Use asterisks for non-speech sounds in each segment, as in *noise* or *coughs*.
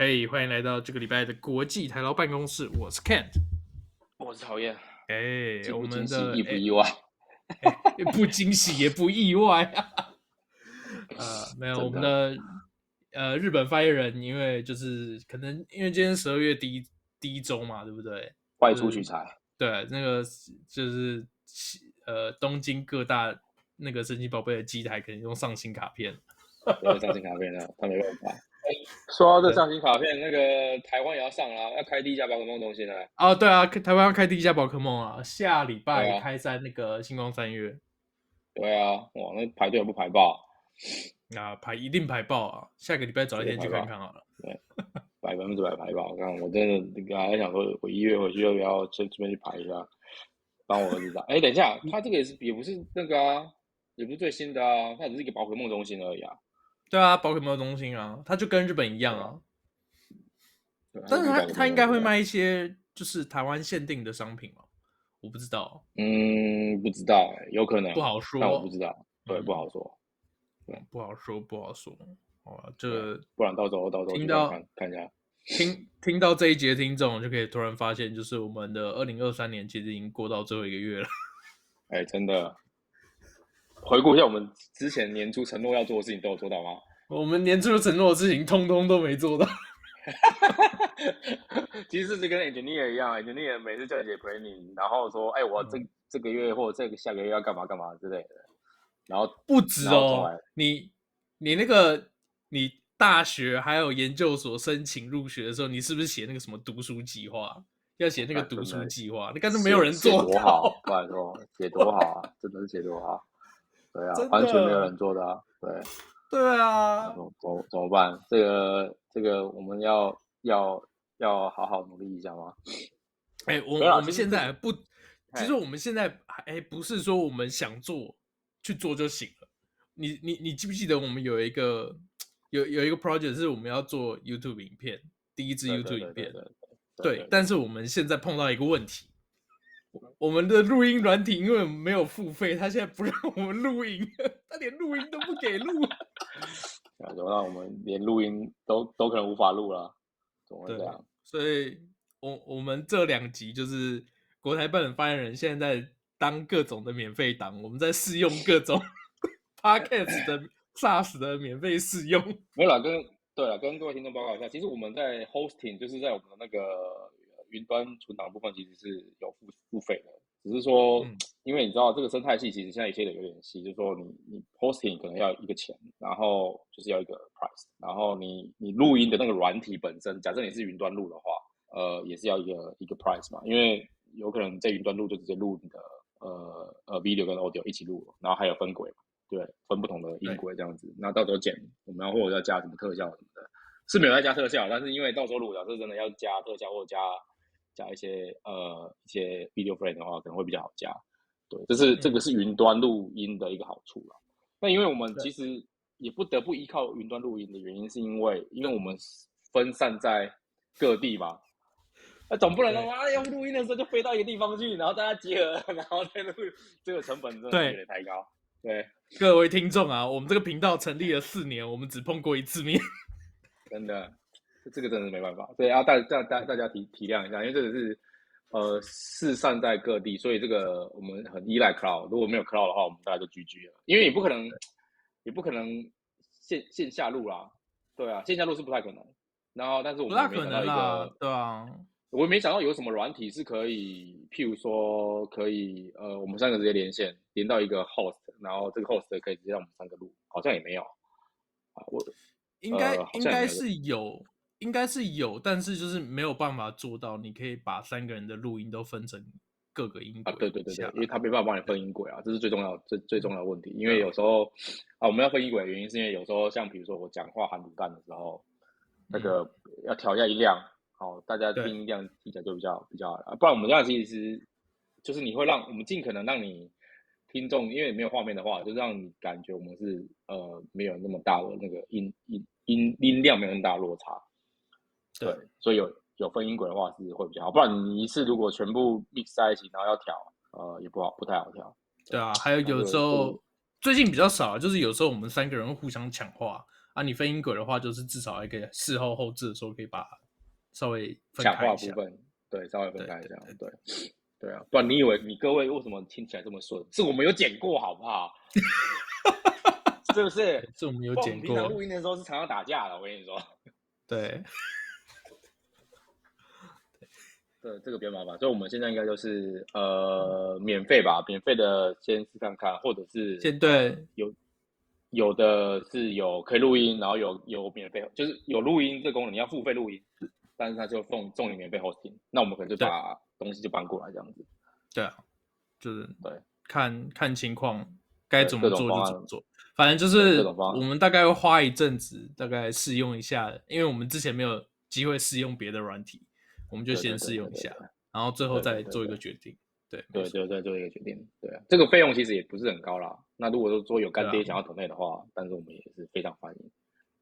嘿，hey, 欢迎来到这个礼拜的国际台劳办公室。我是 Kent，我是讨厌。哎，我们的意不意外？欸、不惊喜也不意外啊。*laughs* 呃，没有，我们的呃日本发言人，因为就是可能因为今天十二月第一第一周嘛，对不对？外出取材。对，那个就是呃东京各大那个神奇宝贝的机台，可能用上新卡片。*laughs* 上新卡片了，他没办法。*laughs* 说到这上新卡片，那个台湾也要上了，要开第一家宝可梦中心了。哦，对啊，台湾要开第一家宝可梦啊，下礼拜开在那个星光三月。对啊，哇，那排队也不排爆？啊，排一定排爆啊！下个礼拜早一天去看看好了。对，百分之百排爆。刚刚我真的刚才想说，我一月回去要不要这这边去排一下，帮我儿子打。哎，等一下，他这个也是也不是那个啊，也不是最新的啊，他只是一个宝可梦中心而已啊。对啊，宝可梦中心啊，它就跟日本一样啊。对但是它它应该会卖一些就是台湾限定的商品嘛？我不知道。嗯，不知道有可能不好说。但我不知道，对，嗯、不好说。对，不好说，不好说。哦，这个不然到时候到时候听到看看一下，听听到这一节听众就可以突然发现，就是我们的二零二三年其实已经过到最后一个月了。哎、欸，真的。回顾一下我们之前年初承诺要做的事情，都有做到吗？我们年初承诺的事情，通通都没做到。*laughs* 其实是跟 engineer 一样，engineer 每次叫你 planning，然后说，哎、欸，我这、嗯、这个月或者这个下个月要干嘛干嘛之类的。然后不止哦，你你那个你大学还有研究所申请入学的时候，你是不是写那个什么读书计划？要写那个读书计划，你看都没有人做多好，不然说写多好啊，*laughs* 真的是写多好。对啊，完全没有人做的啊！对，对啊，怎么怎么办？这个这个我们要要要好好努力一下吗？哎、欸，我我们现在不，其实我们现在哎，不是说我们想做去做就行了。你你你记不记得我们有一个有有一个 project 是我们要做 YouTube 影片，第一支 YouTube 影片，对，但是我们现在碰到一个问题。我们的录音软体因为没有付费，他现在不让我们录音，*laughs* 他连录音都不给录。那就让我们连录音都都可能无法录了，怎么会这样？所以我我们这两集就是国台办的发言人现在在当各种的免费档，我们在试用各种 *laughs* Podcast 的 SaaS 的免费试用。没有啦，跟对了，跟各位听众报告一下，其实我们在 Hosting 就是在我们的那个。云端存档部分其实是有付付费的，只是说，嗯、因为你知道这个生态系其实现在一切的有点细，就是说你你 hosting 可能要一个钱，然后就是要一个 price，然后你你录音的那个软体本身，假设你是云端录的话，呃，也是要一个一个 price 嘛，因为有可能在云端录就直接录你的呃呃 video 跟 audio 一起录，然后还有分轨嘛，对，分不同的音轨这样子，那到时候剪我们要或者要加什么特效什么的，是没有在加特效，但是因为到时候如果假设真的要加特效或者加加一些呃一些 video frame 的话，可能会比较好加。对，这是、嗯、这个是云端录音的一个好处了。那因为我们其实也不得不依靠云端录音的原因，是因为因为我们分散在各地嘛。那总不能说啊，要录音的时候就飞到一个地方去，然后大家集合，*laughs* 然后再录，这个成本真的有点太高。对各位听众啊，我们这个频道成立了四年，我们只碰过一次面，*laughs* 真的。这个真的是没办法，所以，要大大大大家体体谅一下，因为这个是呃四散在各地，所以这个我们很依赖 cloud。如果没有 cloud 的话，我们大家就 GG 了，因为也不可能也不可能线线下录啦，对啊，线下录是不太可能。然后，但是我们也没想到一个，对啊，我也没想到有什么软体是可以，譬如说可以呃，我们三个直接连线，连到一个 host，然后这个 host 可以直接让我们三个录，好像也没有啊，我应该、呃、应该是有。应该是有，但是就是没有办法做到。你可以把三个人的录音都分成各个音轨。啊，对对对对，因为他没办法帮你分音轨啊，这是最重要、最最重要的问题。因为有时候啊，我们要分音轨的原因是因为有时候像比如说我讲话含卤蛋的时候，那个要调一下音量，好，大家听音量听起来就比较比较好。不然我们这样其实就是你会让我们尽可能让你听众，因为没有画面的话，就让你感觉我们是呃没有那么大的那个音音音音量没有那么大的落差。对，所以有有分音轨的话是会比较好，不然你一次如果全部 mix 在一起，然后要调，呃，也不好，不太好调。对啊，还有有时候最近比较少，就是有时候我们三个人会互相抢话，啊，你分音轨的话，就是至少还可以事后后置的时候可以把稍微分开一下。部分，对，稍微分开一下，对对，对，对，对啊，不然你以为你各位为什么听起来这么顺？是我们有剪过，好不好？*laughs* 是不是？*laughs* 是我们有剪过。平常录音的时候是常常打架的，我跟你说。*laughs* 对。对，这个比较麻烦，所以我们现在应该就是呃免费吧，免费的先试看看，或者是先对有有的是有可以录音，然后有有免费，就是有录音这个功能，你要付费录音，但是他就送送你免费 hosting，那我们可能就把东西就搬过来这样子。对啊，就是对，看看情况该怎么做就怎么做，反正就是我们大概会花一阵子，大概试用一下，因为我们之前没有机会试用别的软体。我们就先试用一下，然后最后再做一个决定。对对对，再做一个决定。对啊，这个费用其实也不是很高啦。那如果说说有干爹想要投内的话，但是我们也是非常欢迎，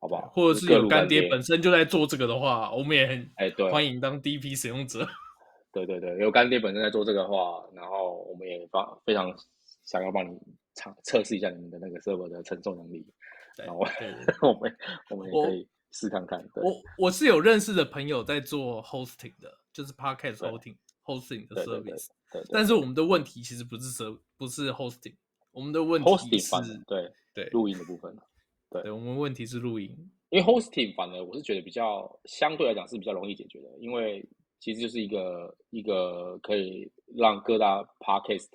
好不好？或者是有干爹本身就在做这个的话，我们也很哎对，欢迎当第一批使用者。*laughs* 对对对，有干爹本身在做这个的话，然后我们也帮非常想要帮你尝测试一下你们的那个 server 的承受能力。然后 *laughs* 我们我们也可以。试看看，对，我我是有认识的朋友在做 hosting 的，就是 podcast hosting hosting 的 service。对，但是我们的问题其实不是 serv 不是 hosting，我们的问题是，hosting 对对录音的部分。对，我们问题是录音，因为 hosting 反而我是觉得比较相对来讲是比较容易解决的，因为其实就是一个一个可以让各大 podcast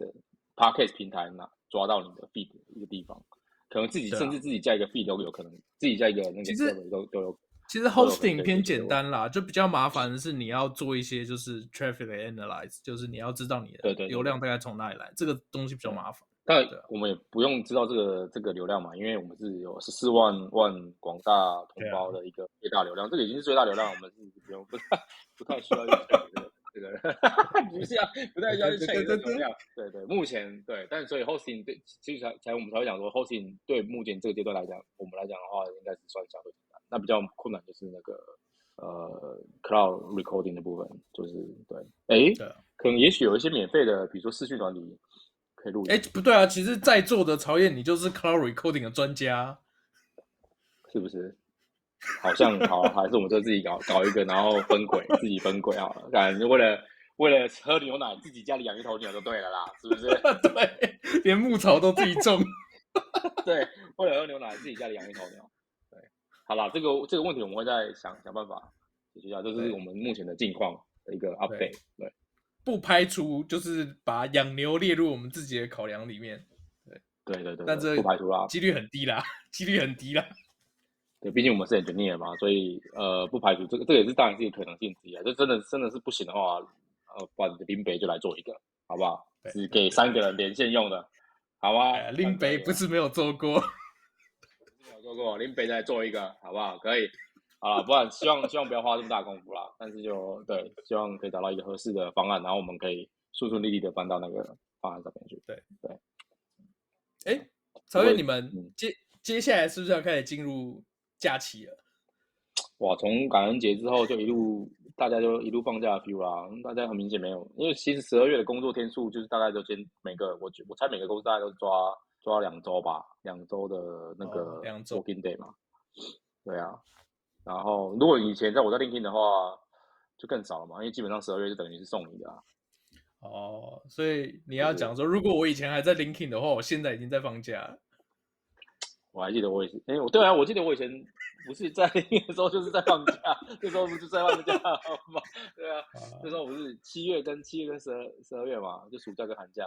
podcast 平台拿抓到你的 feed 一个地方。可能自己甚至自己加一个 feed 都有可能，自己加一个那个都都有。其实 hosting 偏简单啦，就比较麻烦的是你要做一些就是 traffic analyze，就是你要知道你的流量大概从哪里来，这个东西比较麻烦。但我们也不用知道这个这个流量嘛，因为我们是有十四万万广大同胞的一个最大流量，这个已经是最大流量，我们是不用不太不太需要用这个。这个 *laughs* 不是啊，不太需要去 check 这个流量。对对，目前对，但所以 hosting 对，其实才才我们才会讲说 hosting 对目前这个阶段来讲，我们来讲的话，应该是算相对简单。那比较困难就是那个呃 cloud recording 的部分，就是对，哎，可能也许有一些免费的，比如说视讯软体可以录。哎，不对啊，其实在座的曹燕，你就是 cloud recording 的专家，是不是？好像好，还是我们就自己搞搞一个，然后分轨，自己分轨好了。感觉为了为了喝牛奶，自己家里养一头牛就对了啦，是不是？*laughs* 对，连牧草都自己种。*laughs* 对，为了喝牛奶，自己家里养一头牛。对，好了，这个这个问题我们会再想想办法解决一下，这是我们目前的近况的一个 update 对。对，不排除就是把养牛列入我们自己的考量里面。对，对对对，但这不排除啦，几率很低啦，几率很低啦。对，毕竟我们是 engineer 嘛，所以呃，不排除这个，这个也是当然是一个可能性之一啊。就真的真的是不行的话，呃，不然林北就来做一个，好不好？只给三个人连线用的，好吧？林北不是没有做过，*laughs* 没有做过，林北再做一个，好不好？可以，好了，不然希望希望不要花这么大功夫啦。但是就对，希望可以找到一个合适的方案，然后我们可以顺顺利利的搬到那个方案上面去。对对。哎，曹越，你们接接下来是不是要开始进入？假期了，哇！从感恩节之后就一路，大家就一路放假 feel 啦。大家很明显没有，因为其实十二月的工作天数就是大概就先每个，我我猜每个公司大概都抓抓两周吧，两周的那个两周 working day 嘛。对啊，然后如果以前在我在 LinkedIn 的话，就更少了嘛，因为基本上十二月就等于是送你的啊。哦，所以你要讲说，如果我以前还在 LinkedIn 的话，我现在已经在放假了。我还记得我以前，哎，我对啊，我记得我以前不是在 *laughs* 那个时候就是在放假，那时候不是在放假吗？对啊，那时候不是七月跟七月跟十二十二月嘛，就暑假跟寒假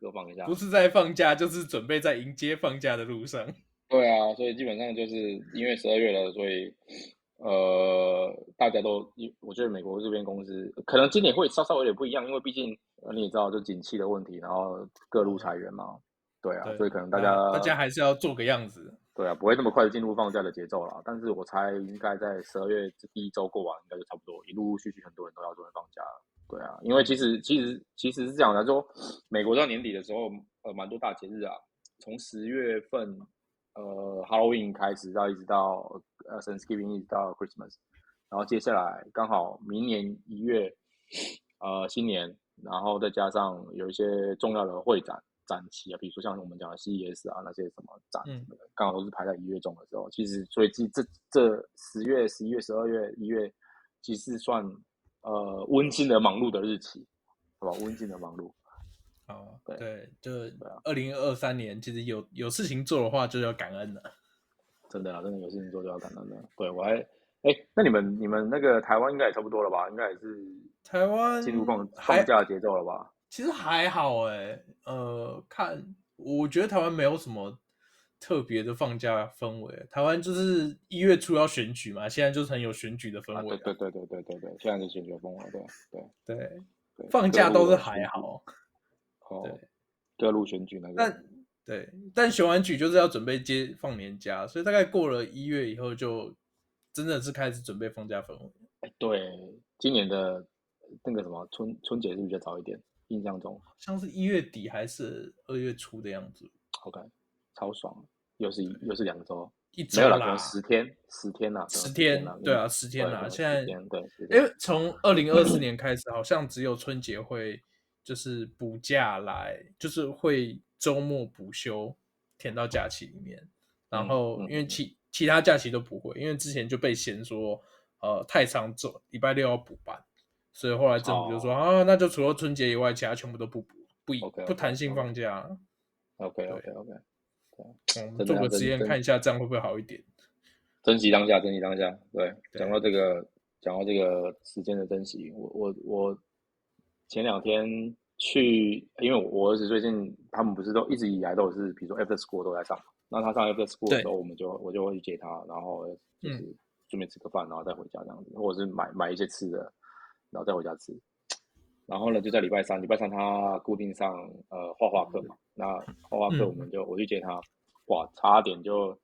各放一下。不是在放假，就是准备在迎接放假的路上。*laughs* 对啊，所以基本上就是因为十二月了，所以呃，大家都，我觉得美国这边公司可能今年会稍稍有点不一样，因为毕竟你也知道，就景气的问题，然后各路裁员嘛。对啊，对所以可能大家、啊、大家还是要做个样子。对啊，不会那么快的进入放假的节奏啦。但是我猜应该在十二月这第一周过完，应该就差不多，一陆陆续续很多人都要准备放假了。对啊，因为其实其实其实是这样来，说美国到年底的时候，呃，蛮多大节日啊，从十月份呃 Halloween 开始到一直到呃 Thanksgiving 一直到 Christmas，然后接下来刚好明年一月呃新年，然后再加上有一些重要的会展。展期啊，比如说像我们讲的 CES 啊那些什么展什么的，刚、嗯、好都是排在一月中的时候。其实，所以这这这十月、十一月、十二月、一月，其实算呃温馨的忙碌的日期，好吧？温馨的忙碌。*laughs* 哦，对对，就二零二三年，其实有有事情做的话，就要感恩了。*laughs* 真的啊，真的有事情做就要感恩了。对我还，哎，那你们你们那个台湾应该也差不多了吧？应该也是台湾进入放放假节奏了吧？其实还好哎，呃，看，我觉得台湾没有什么特别的放假氛围。台湾就是一月初要选举嘛，现在就是很有选举的氛围。啊，对对对对对对对，现在是选举氛围，对对对，放假都是还好。*laughs* 哦，对，各路选举那个。但对，但选完举就是要准备接放年假，所以大概过了一月以后，就真的是开始准备放假氛围。哎，对，今年的那个什么春春节是比较早一点。印象中像是一月底还是二月初的样子。OK，超爽，又是又是两周，一周啦，没有了，十天，十天了，十天，对啊，十天了。现在对，因为从二零二四 *coughs* 年开始，好像只有春节会就是补假来，就是会周末补休填到假期里面。然后因为其其他假期都不会，因为之前就被嫌说呃太长，周礼拜六要补班。所以后来政府就说、oh. 啊，那就除了春节以外，其他全部都不补，不以 okay, okay, 不弹性放假。OK OK OK，对，我们做个实验看一下，这样会不会好一点？珍惜当下，珍惜当下。对，讲到这个，讲到这个时间的珍惜，我我我前两天去，因为我儿子最近他们不是都一直以来都是，比如说 after school 都在上，那他上 after school 的时候，我们就我就会去接他，然后就是顺便吃个饭，然后再回家这样子，或者是买买一些吃的。然后再回家吃，然后呢，就在礼拜三，礼拜三他固定上呃画画课嘛，那画画课我们就、嗯、我去接他，哇，差点就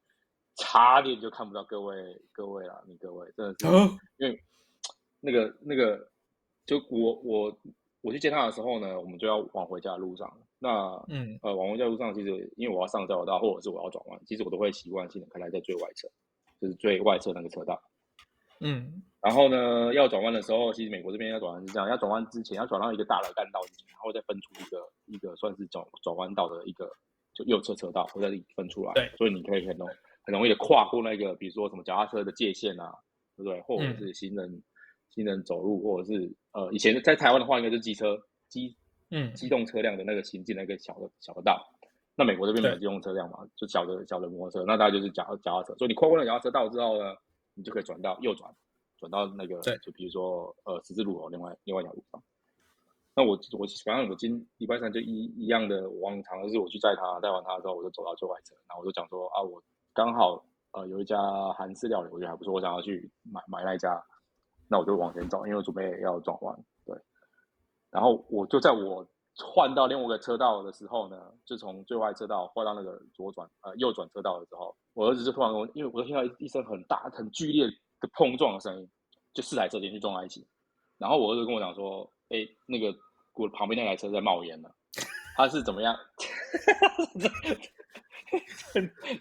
差点就看不到各位各位了，你各位真的是，嗯、因为那个那个就我我我去接他的时候呢，我们就要往回家的路上，那嗯。呃往回家路上，其实因为我要上交流道或者是我要转弯，其实我都会习惯性的开在最外侧，就是最外侧那个车道。嗯，然后呢，要转弯的时候，其实美国这边要转弯是这样，要转弯之前要转到一个大的干道之前，然后再分出一个一个算是转转弯道的一个就右侧车道，会在这里分出来。对，所以你可以很容很容易的跨过那个，比如说什么脚踏车的界限啊，对不对？或者是行人、嗯、行人走路，或者是呃，以前在台湾的话，应该是机车机嗯机动车辆的那个行进那个小的小的道。那美国这边没有机动车辆嘛，就小的小的摩托车，那大概就是脚脚踏车。所以你跨过了脚踏车道之后呢，你就可以转到右转，转到那个，就比如说呃十字路口另外另外一条路上。那我我反正我今礼拜三就一一样的，我往常就是我去载他，载完他之后我就走到最外侧，然后我就讲说啊，我刚好呃有一家韩式料理，我觉得还不错，我想要去买买那一家，那我就往前走，因为我准备要转弯，对。然后我就在我换到另外一个车道的时候呢，就从最外车道换到那个左转呃右转车道的时候。我儿子就突然跟我，因为我就听到一声很大、很剧烈的碰撞的声音，就四台车连续撞在一起。然后我儿子跟我讲说：“哎、欸，那个我旁边那台车在冒烟了。”他是怎么样？*laughs*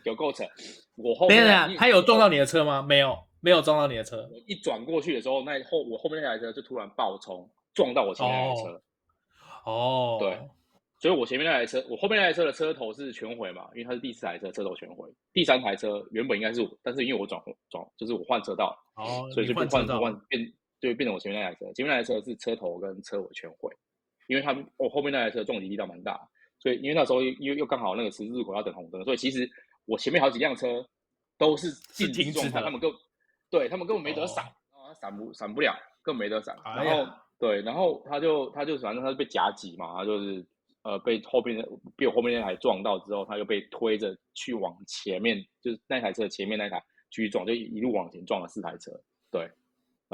有构成。我后面他有撞到你的车吗？没有，没有撞到你的车。我一转过去的时候，那后我后面那台车就突然爆冲，撞到我前面那台车。哦，对。所以我前面那台车，我后面那台车的车头是全毁嘛，因为它是第四台车，车头全毁。第三台车原本应该是我，但是因为我转转，就是我换车道，哦，所以就不换换变，就变成我前面那台车。前面那台车是车头跟车尾全毁，因为他们我后面那台车撞击力道蛮大，所以因为那时候又又刚好那个十字路口要等红灯，所以其实我前面好几辆车都是静止状态，他们根对他们根本没得闪，啊闪不闪不了，更没得闪。然后、哎、对，然后他就他就反正他就被夹击嘛，他就是。呃，被后边的被我后面那台撞到之后，他又被推着去往前面，就是那台车前面那台去撞，就一路往前撞了四台车。对，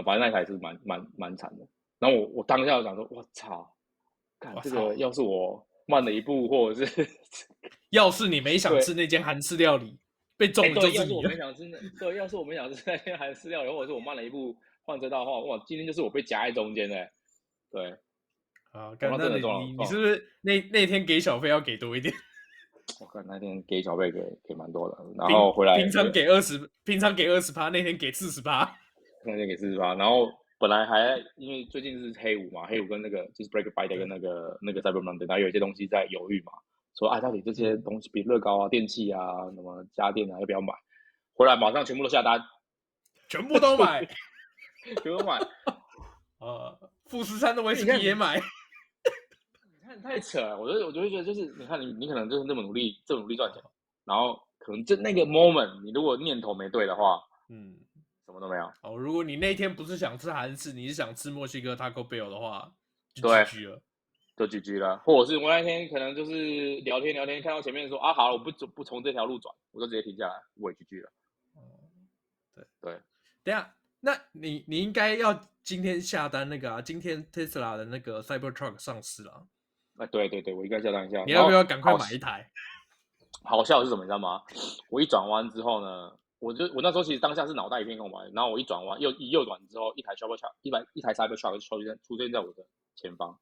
反正那台是蛮蛮蛮惨的。然后我我当下就想说，我操，看这个要是我慢了一步，或者是 *laughs* 要是你没想吃那间韩式料理，被撞了就是你。要是我没想吃那，对，要是我没想吃那间韩式料理，或者是我慢了一步换车道的话，哇，今天就是我被夹在中间的，对。啊，那你你你是不是那那天给小费要给多一点？*laughs* 我看那天给小费给给蛮多的，然后回来平常给二十，平常给二十八，那天给四十八，*laughs* 那天给四十八，然后本来还因为最近是黑五嘛，黑五跟那个就是 Black Friday 跟那个那个 Cyber Monday，然后有一些东西在犹豫嘛，说啊，到底这些东西，比如乐高啊、电器啊、什么家电啊，要不要买？回来马上全部都下单，全部都买，*laughs* 全部都买。呃，富士山的威士忌也买。太扯了，我觉得，我就会觉得，就是你看你，你可能就是那么努力，这么努力赚钱，然后可能就那个 moment，你如果念头没对的话，嗯，什么都没有。哦，如果你那天不是想吃韩式，你是想吃墨西哥 Taco Bell 的话，就 GG 了，就 GG 了。或者是我那天可能就是聊天聊天，看到前面说啊，好了，我不走，不从这条路转，我就直接停下来，我也 GG 了。哦，对对，等下，那你你应该要今天下单那个啊，今天 Tesla 的那个 Cybertruck 上市了。哎，对对对，我应该下单一下。你要不要赶快买一台？*laughs* 好，笑的是什么，你知道吗？我一转弯之后呢，我就我那时候其实当下是脑袋一片空白，然后我一转弯，右一右转之后，一台 Cybertruck 一台一台 Cybertruck 就出现出现在我的前方。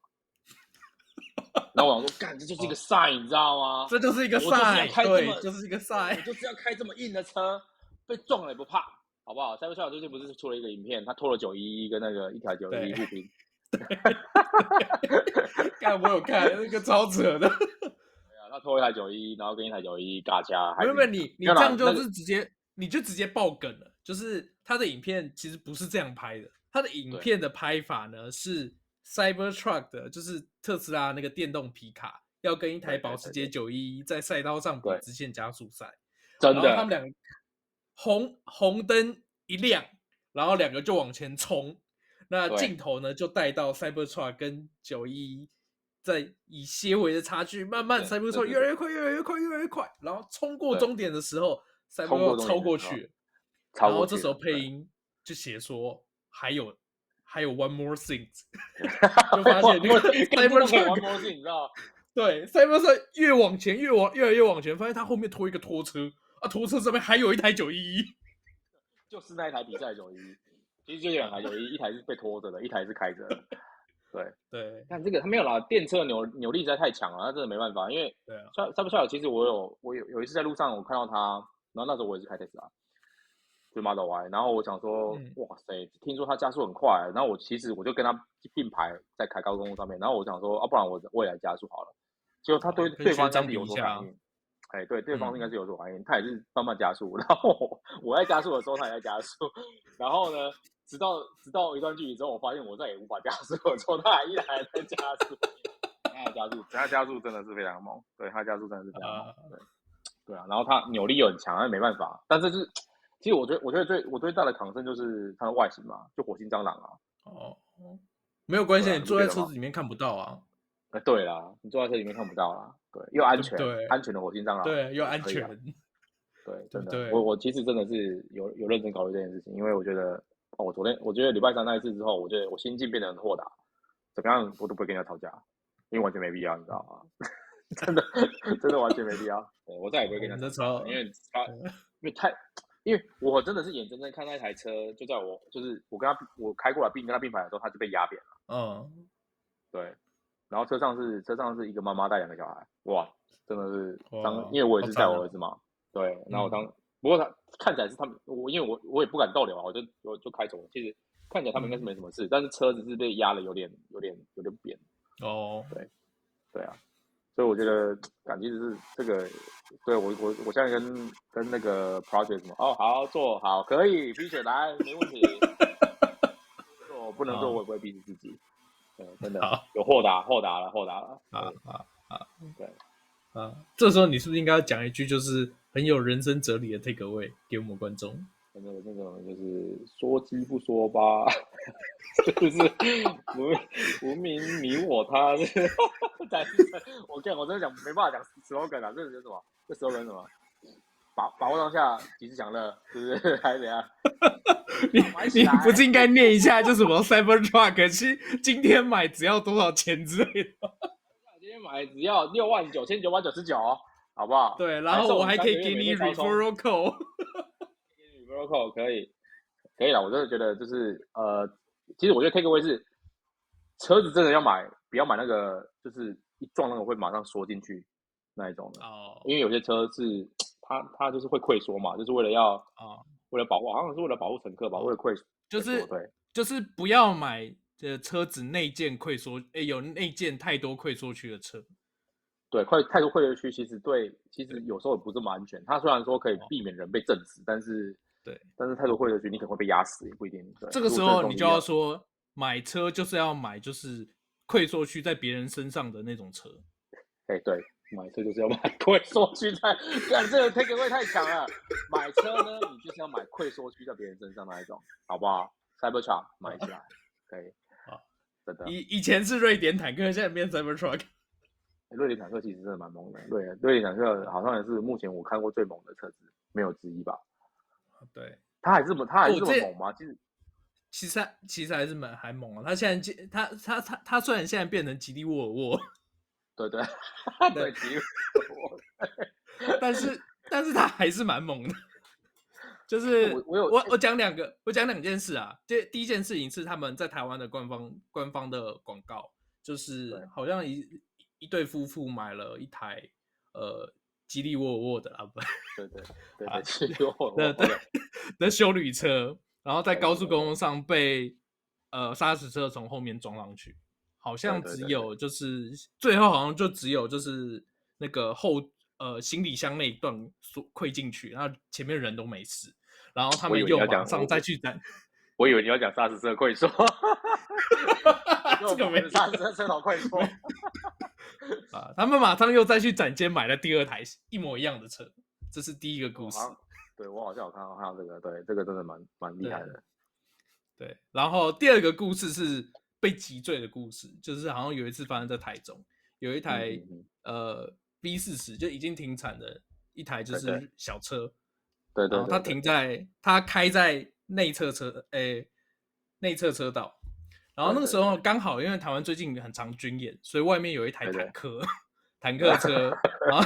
然后我想说，干，这就是一个 sign，你知道吗？这就是一个 sign，对，就是一个 sign，我就是要开这么硬的车，被撞了也不怕，好不好？Cybertruck 最近不是出了一个影片，他拖了九一一跟那个一台九一一护滨。*laughs* 看我有看那个超扯的，对啊，他拖一台九一，然后跟一台九一尬掐，没有没有，你你这样就是直接，那个、你就直接爆梗了。就是他的影片其实不是这样拍的，他的影片的拍法呢是 Cybertruck 的，就是特斯拉那个电动皮卡要跟一台保时捷九一一在赛道上比直线加速赛，真的，他们两个红红灯一亮，然后两个就往前冲。那镜头呢，就带到 Cybertruck 跟九一一在以些微的差距，慢慢 Cybertruck 越来越快，越来越快，越来越快，然后冲过终点的时候，Cybertruck 超过去，然后这时候配音就写说还有还有 one more thing，*laughs* 就发现那个 Cybertruck 你知道？*laughs* 对，Cybertruck 越往前越往越来越往前，发现他后面拖一个拖车啊，拖车上面还有一台九一一，*laughs* 就是那一台比赛九一一。其实就两台，有一一台是被拖着的，一台是开着的。对 *laughs* 对，但这个他没有啦，电车扭扭力实在太强了，他真的没办法。因为对啊，帅帅不帅？其实我有我有有一次在路上我看到他，然后那时候我也是开特斯拉，就 Model Y，然后我想说，嗯、哇塞，听说他加速很快，然后我其实我就跟他并排在开高速公路上面，然后我想说，啊，不然我我也来加速好了。结果他对对方相比有所反应，哎，对，对方应该是有所反应，嗯、他也是慢慢加速，*laughs* 然后我，在加速的时候他也在加速，然后呢？直到直到一段距离之后，我发现我再也无法加速，了，之后他还依然还在加速，他加速，他加速真的是非常猛，对他加速真的是非常猛，对对啊，然后他扭力又很强，那没办法。但是是，其实我觉得，我觉得最我最大的抗争就是它的外形嘛，就火星蟑螂啊。哦，没有关系，你坐在车子里面看不到啊。哎，对啦，你坐在车里面看不到啦，对，又安全，对，安全的火星蟑螂，对，又安全，对，真的，我我其实真的是有有认真考虑这件事情，因为我觉得。哦，我昨天我觉得礼拜三那一次之后，我觉得我心境变得很豁达，怎么样我都不会跟人家吵架，因为完全没必要，你知道吗？*laughs* 真的 *laughs* 真的完全没必要，对，我再也不会跟人家吵，因为他因为太因为我真的是眼睁睁看那台车就在我就是我跟他我开过来并跟他并排的时候，他就被压扁了。嗯，对，然后车上是车上是一个妈妈带两个小孩，哇，真的是当因为我也是带我儿子嘛，对，然后我当。嗯不过他看起来是他们，我因为我我也不敢逗留啊，我就我就开走了。其实看起来他们应该是没什么事，嗯、但是车子是被压了，有点有点有点扁。哦，对，对啊，所以我觉得感觉就是这个，对我我我现在跟跟那个 project 什么哦，好做好可以，冰雪来没问题。*laughs* 我不能做，我也不会逼死自己。对，真的好有豁达豁达了，豁达了。啊啊啊！对啊，这时候你是不是应该要讲一句就是？很有人生哲理的 take away 给我们观众，那个那种就是说鸡不说吧，*laughs* 就是无无名你我他，*laughs* 我跟我真的讲没办法讲 slogan 啊，这是什么？这 slogan 什么？把把握当下，及时享乐，是不是？*laughs* 还是怎样？*laughs* 你 *laughs* 你不是应该念一下，就什么 Cybertruck，其实今天买只要多少钱之类的？今天买只要六万九千九百九十九。好不好？对，然后我还可以给你 referral code，referral code 可以，可以了。我真的觉得就是呃，其实我觉得 take away 是车子真的要买，不要买那个就是一撞那个会马上缩进去那一种的哦。因为有些车是它它就是会溃缩嘛，就是为了要啊，为了保护，好像是为了保护乘客吧，为了溃缩，就是对，就是不要买这车子内件溃缩，哎，有内件太多溃缩区的车。对，快太多溃缩区其实对，其实有时候也不这么安全。它虽然说可以避免人被震死，但是对，但是太多溃缩区你可能会被压死，也不一定。这个时候你就要说，买车就是要买就是溃缩区在别人身上的那种车。哎，对，买车就是要买溃缩区在，干这个 take away 太强了。买车呢，你就是要买溃缩区在别人身上那一种，好不好？Cybertruck 买起来可以 *laughs* 啊，真的。以以前是瑞典坦克，现在变 Cybertruck。瑞典坦克其实真的蛮猛的，对，瑞典坦克好像也是目前我看过最猛的车子，没有之一吧？对，它还是猛，他还是这么猛吗？其实，其实其实还是蛮还猛啊！他现在他他他他虽然现在变成吉利沃尔沃，对对对，*laughs* 但是但是他还是蛮猛的。就是我我我讲两个，我讲两件事啊。这第一件事情是他们在台湾的官方官方的广告，就是好像一。一对夫妇买了一台呃吉利沃尔沃的啊，不对对对 *laughs* 对吉利沃尔沃的 *laughs* 的修旅车，然后在高速公路上被呃沙石车从后面撞上去，好像只有就是最后好像就只有就是那个后呃行李箱那一段所溃进去，然后前面人都没事，然后他们又马上再去斩，*laughs* 我以为你要讲沙石车溃缩，*laughs* 这个没砂石车车头溃缩。*laughs* 啊！他们马上又再去展间买了第二台一模一样的车，这是第一个故事。我对我好像有看到，看到这个，对，这个真的蛮蛮厉害的对。对，然后第二个故事是被击坠的故事，就是好像有一次发生在台中，有一台呃 B 四十就已经停产的一台就是小车，对对，它停在它开在内侧车诶内侧车道。然后那个时候刚好，因为台湾最近很常军演，所以外面有一台坦克，坦克车，*laughs* 然后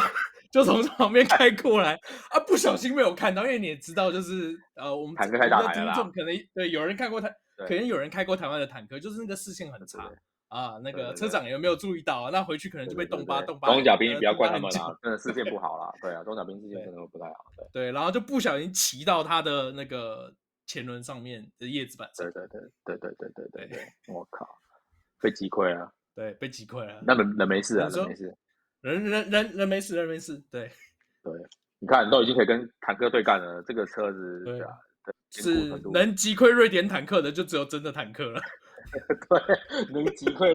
就从旁边开过来，啊，不小心没有看到，因为你也知道，就是呃，我们坦克听众可能对有人看过台，可能有人开过台湾的坦克，就是那个视线很差啊，那个车长有。没有注意到啊？那回去可能就被洞八洞八。装甲兵不要怪他们啦，真的视线不 *laughs* 好啦，对啊，装甲兵视线可能不太好，对。对，然后就不小心骑到他的那个。前轮上面的叶子板对对对对对对对对，我靠，被击溃了，对，被击溃了，那人人没事。啊，人没事，人人人人没事，人没事，对对，你看都已经可以跟坦克对干了，这个车子对啊，是能击溃瑞典坦克的就只有真的坦克了，*laughs* 对，能击溃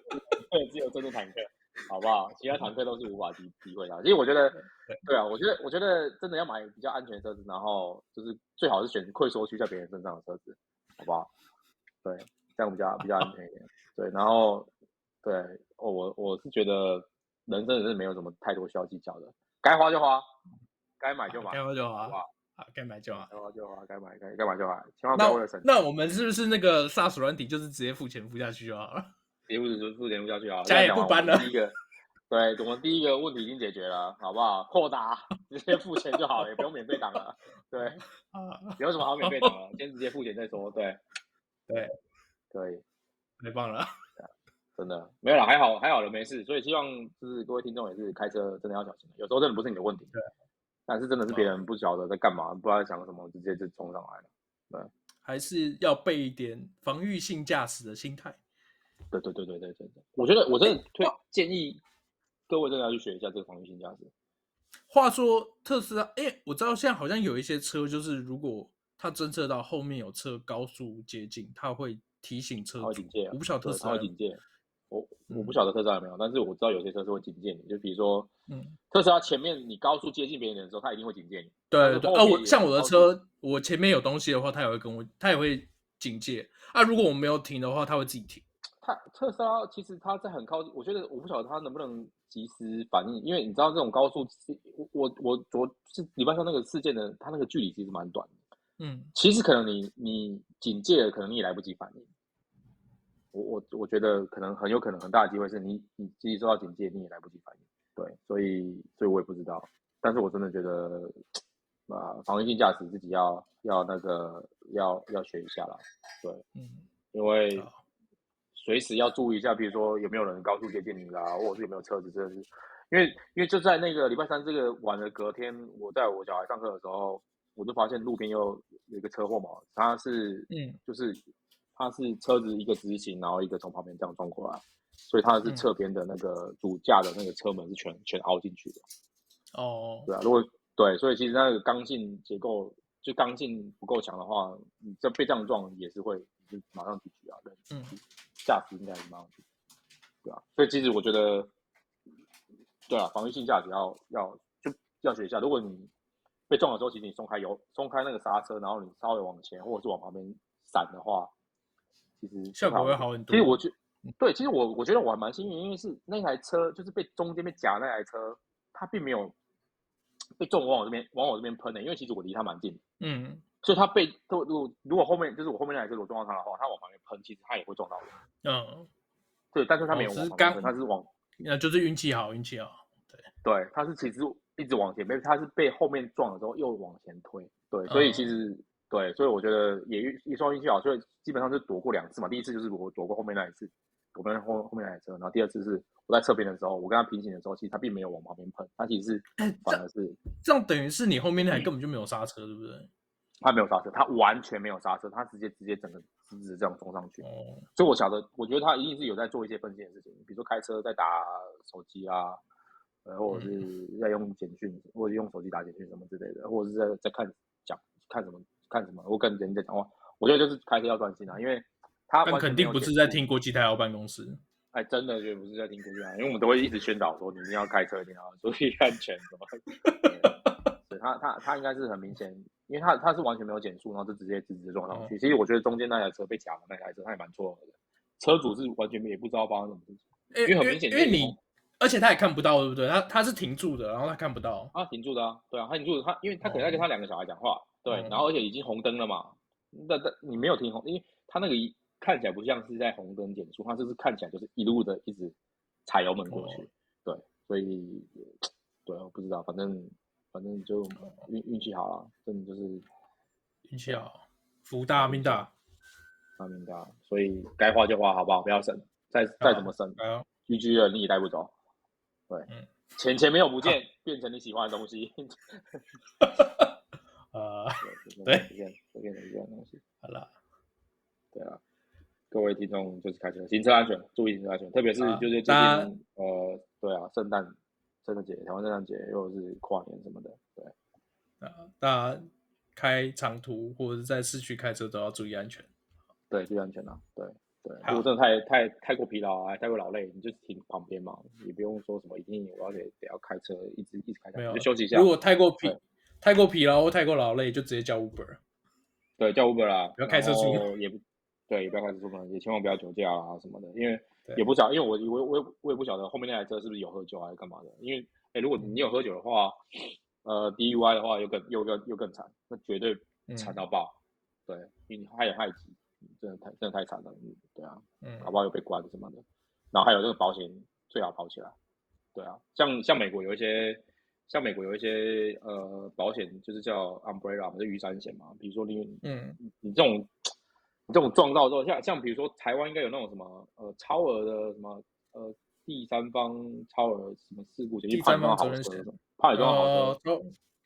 只有真的坦克。好不好？其他坦克都是无法击击溃的。其实我觉得，对啊，我觉得，我觉得真的要买比较安全的车子，然后就是最好是选溃缩区在别人身上的车子，好不好？对，这样比较比较安全一点。对，然后对，哦，我我是觉得人生也是没有什么太多需要计较的，该花就花，该买就买，该花就花，好不好？好，该买就买，该花就花，该买该该买就买，千万不要为了省。那我们是不是那个 SaaS 软体就是直接付钱付下去就好了？也不止付钱付下去啊！家也不搬了。第一个，对，我们第一个问题已经解决了，好不好？扩大，直接付钱就好了，也不用免费档了。对，*laughs* 啊，有什么好免费档了？先直接付钱再说。对，对，可以，太棒了，真的没有了，还好还好了，没事。所以希望就是各位听众也是开车真的要小心，有时候真的不是你的问题，对，但是真的是别人不晓得在干嘛，不知道在想什么，直接就冲上来了。对，还是要备一点防御性驾驶的心态。对对对对对对对，我觉得我真的推建议各位真的要去学一下这个防御性驾驶。话说特斯拉，哎，我知道现在好像有一些车，就是如果它侦测到后面有车高速接近，它会提醒车主。警戒啊！我不晓得特斯拉。警戒。我我不晓得特斯拉有没有，但是我知道有些车是会警戒你，就比如说，嗯，特斯拉前面你高速接近别人的时候，它一定会警戒你。对对。啊，我像我的车，我前面有东西的话，它也会跟我，它也会警戒。啊，如果我没有停的话，它会自己停。它特斯拉其实它在很靠近，我觉得我不晓得它能不能及时反应，因为你知道这种高速，我我我昨是礼拜三那个事件的，它那个距离其实蛮短的。嗯，其实可能你你警戒了，可能你也来不及反应。我我我觉得可能很有可能很大的机会是你你自己受到警戒，你也来不及反应。对，所以所以我也不知道，但是我真的觉得啊，防御性驾驶自己要要那个要要学一下啦。对，嗯，因为。随时要注意一下，比如说有没有人高速接近你啦，或者是有没有车子，真的是，因为因为就在那个礼拜三这个晚的隔天，我在我小孩上课的时候，我就发现路边又有一个车祸嘛，他是嗯，就是他是车子一个直行，然后一个从旁边这样撞过来，所以它是侧边的那个主驾的那个车门是全全凹进去的。哦，对啊，如果对，所以其实那个刚性结构就刚性不够强的话，你这被这样撞也是会就马上出局啊。对，嗯，驾驶应该是马上出局，对啊，所以其实我觉得，对啊，防御性驾驶要要就要学一下。如果你被撞的时候，其实你松开油，松开那个刹车，然后你稍微往前或者是往旁边闪的话，其实效果会好很多。其实我觉 *laughs* 对，其实我我觉得我还蛮幸运，因为是那台车就是被中间被夹那台车，它并没有。被撞往我这边，往我这边喷的，因为其实我离它蛮近，嗯，所以它被都，如果如果后面就是我后面那台车如果撞到它的话，它往旁边喷，其实它也会撞到我，嗯，对，但是它没有往旁边喷，他是往，那就是运气好，运气好，对，对，它是其实一直往前，没，他是被后面撞了之后又往前推，对，所以其实、嗯、对，所以我觉得也一双运气好，所以基本上是躲过两次嘛，第一次就是我躲过后面那一次，躲过后后面那台车，然后第二次是。我在侧边的时候，我跟他平行的时候，其实他并没有往旁边喷，他其实是反而是、欸、这样，等于是你后面那台根本就没有刹车，对不对？他没有刹车，他完全没有刹车，他直接直接整个直直这样冲上去。哦，所以我晓得，我觉得他一定是有在做一些分析的事情，比如说开车在打手机啊，呃，或者是在用简讯，或者用手机打简讯什么之类的，或者是在在看讲看什么看什么，我跟人家讲话，我觉得就是开车要专心啊，因为他肯定不是在听国际台劳办公室。哎，真的就不是在听国际台，因为我们都会一直宣导说，你一定要开车，一定要注意安全，什么？*laughs* 对，他他他应该是很明显，因为他他是完全没有减速，然后就直接直直撞上去。其实我觉得中间那台车被夹的那台车，他也蛮错的，车主是完全也不知道发生什么事情，因为很明显，因为你，而且他也看不到，对不对？他他是停住的，然后他看不到，他停住的啊，对啊，他停住的，他因为他可能在跟他两个小孩讲话，对，然后而且已经红灯了嘛，那那你没有停红，因为他那个一。看起来不像是在红灯减速，它就是看起来就是一路的一直踩油门过去，哦、对，所以对，我不知道，反正反正就运运气好了，真的就是运气好，福大命大，大命大，所以该花就花，好不好？不要省，再再怎么省，GG 了你也带不走，对，嗯、钱钱没有不见，*laughs* 啊、变成你喜欢的东西，*laughs* 呃，对，*laughs* 这件这件一样东西，好了，对啊。各位听众，就是开车，行车安全，注意行车安全，特别是就是最近、啊、呃，对啊，圣诞、圣诞节、台湾圣诞节，又是跨年什么的，对啊，大家开长途或者是在市区开车都要注意安全，对，注意安全啊，对对，如果真的太太太过疲劳啊，太过劳累，你就停旁边嘛，也不用说什么一定我要得得要开车，一直一直开车，没有就休息一下。如果太过疲对太过疲劳或太过劳累，就直接叫 Uber，对，叫 Uber 啦，不要开车出门，也不。对，也不要开车出门，也千万不要酒驾啊什么的，因为也不晓得，因为我我我我也不晓得后面那台车是不是有喝酒还是干嘛的，因为哎，如果你有喝酒的话，呃，DUI 的话又更又更又更惨，那绝对惨到爆，对，因为害人害己，真的太真的太惨了，对啊，嗯，搞不好又被关什么的，然后还有这个保险最好跑起来，对啊，像像美国有一些，像美国有一些呃保险就是叫 umbrella，就雨伞险嘛，比如说你嗯你这种你。这种撞到之后，像像比如说台湾应该有那种什么呃超额的什么呃第三方超额什么事故险，第三方好车，怕你撞到好车，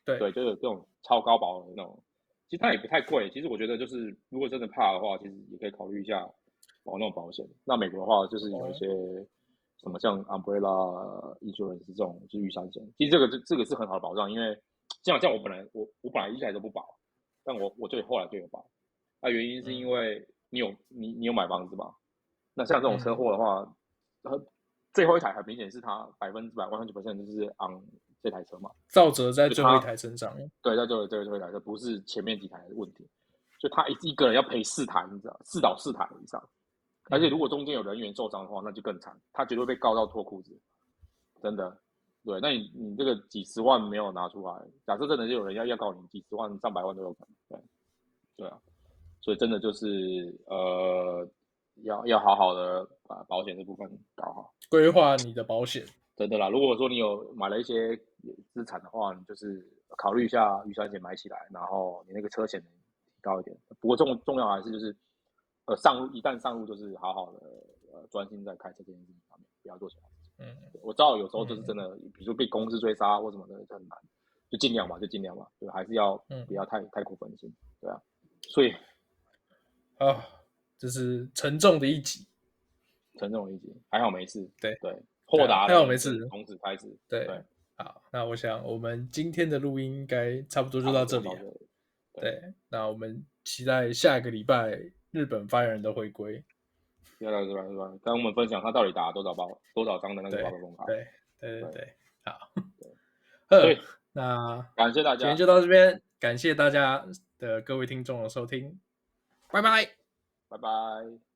对对，就有这种超高保额的那种，其实它也不太贵。其实我觉得就是如果真的怕的话，其实也可以考虑一下保那种保险。那美国的话就是有一些什么像 umbrella insurance 这种就是雨伞险，其实这个这这个是很好的保障，因为像像我本来我我本来一开始都不保，但我我就后来就有保。那、啊、原因是因为你有你你有买房子嘛？那像这种车祸的话，嗯、最后一台很明显是他百分之百、万分之百就是 on 这台车嘛，造责在最后一台身上。对，在最后最后一台车，不是前面几台的问题，就他一一个人要赔四台，你知道，四到四台以上。而且如果中间有人员受伤的话，那就更惨，他绝对会被告到脱裤子，真的。对，那你你这个几十万没有拿出来，假设真的就有人要要告你几十万、上百万都有可能。对，对啊。所以真的就是呃，要要好好的把保险这部分搞好，规划你的保险。真的啦，如果说你有买了一些资产的话，你就是考虑一下预算险买起来，然后你那个车险提高一点。不过重重要还是就是呃上路一旦上路就是好好的呃专心在开车这件事情上面，不要做其他事情。嗯，我知道有时候就是真的，嗯、比如说被公司追杀或什么的就很难，就尽量吧，就尽量吧，对，还是要不要太、嗯、太过分心，对啊，所以。啊，这是沉重的一集。沉重的一集，还好没事。对对，豁达还好没事，从此开始。对对，好，那我想我们今天的录音应该差不多就到这里了。对，那我们期待下一个礼拜日本发言人的回归。要到日本是吧？跟我们分享他到底打了多少包、多少张的那个宝可梦卡。对对对对，好。对，*laughs* 那 *laughs* 感谢大家，今天就到这边，感谢大家的各位听众的收听，拜拜，拜拜。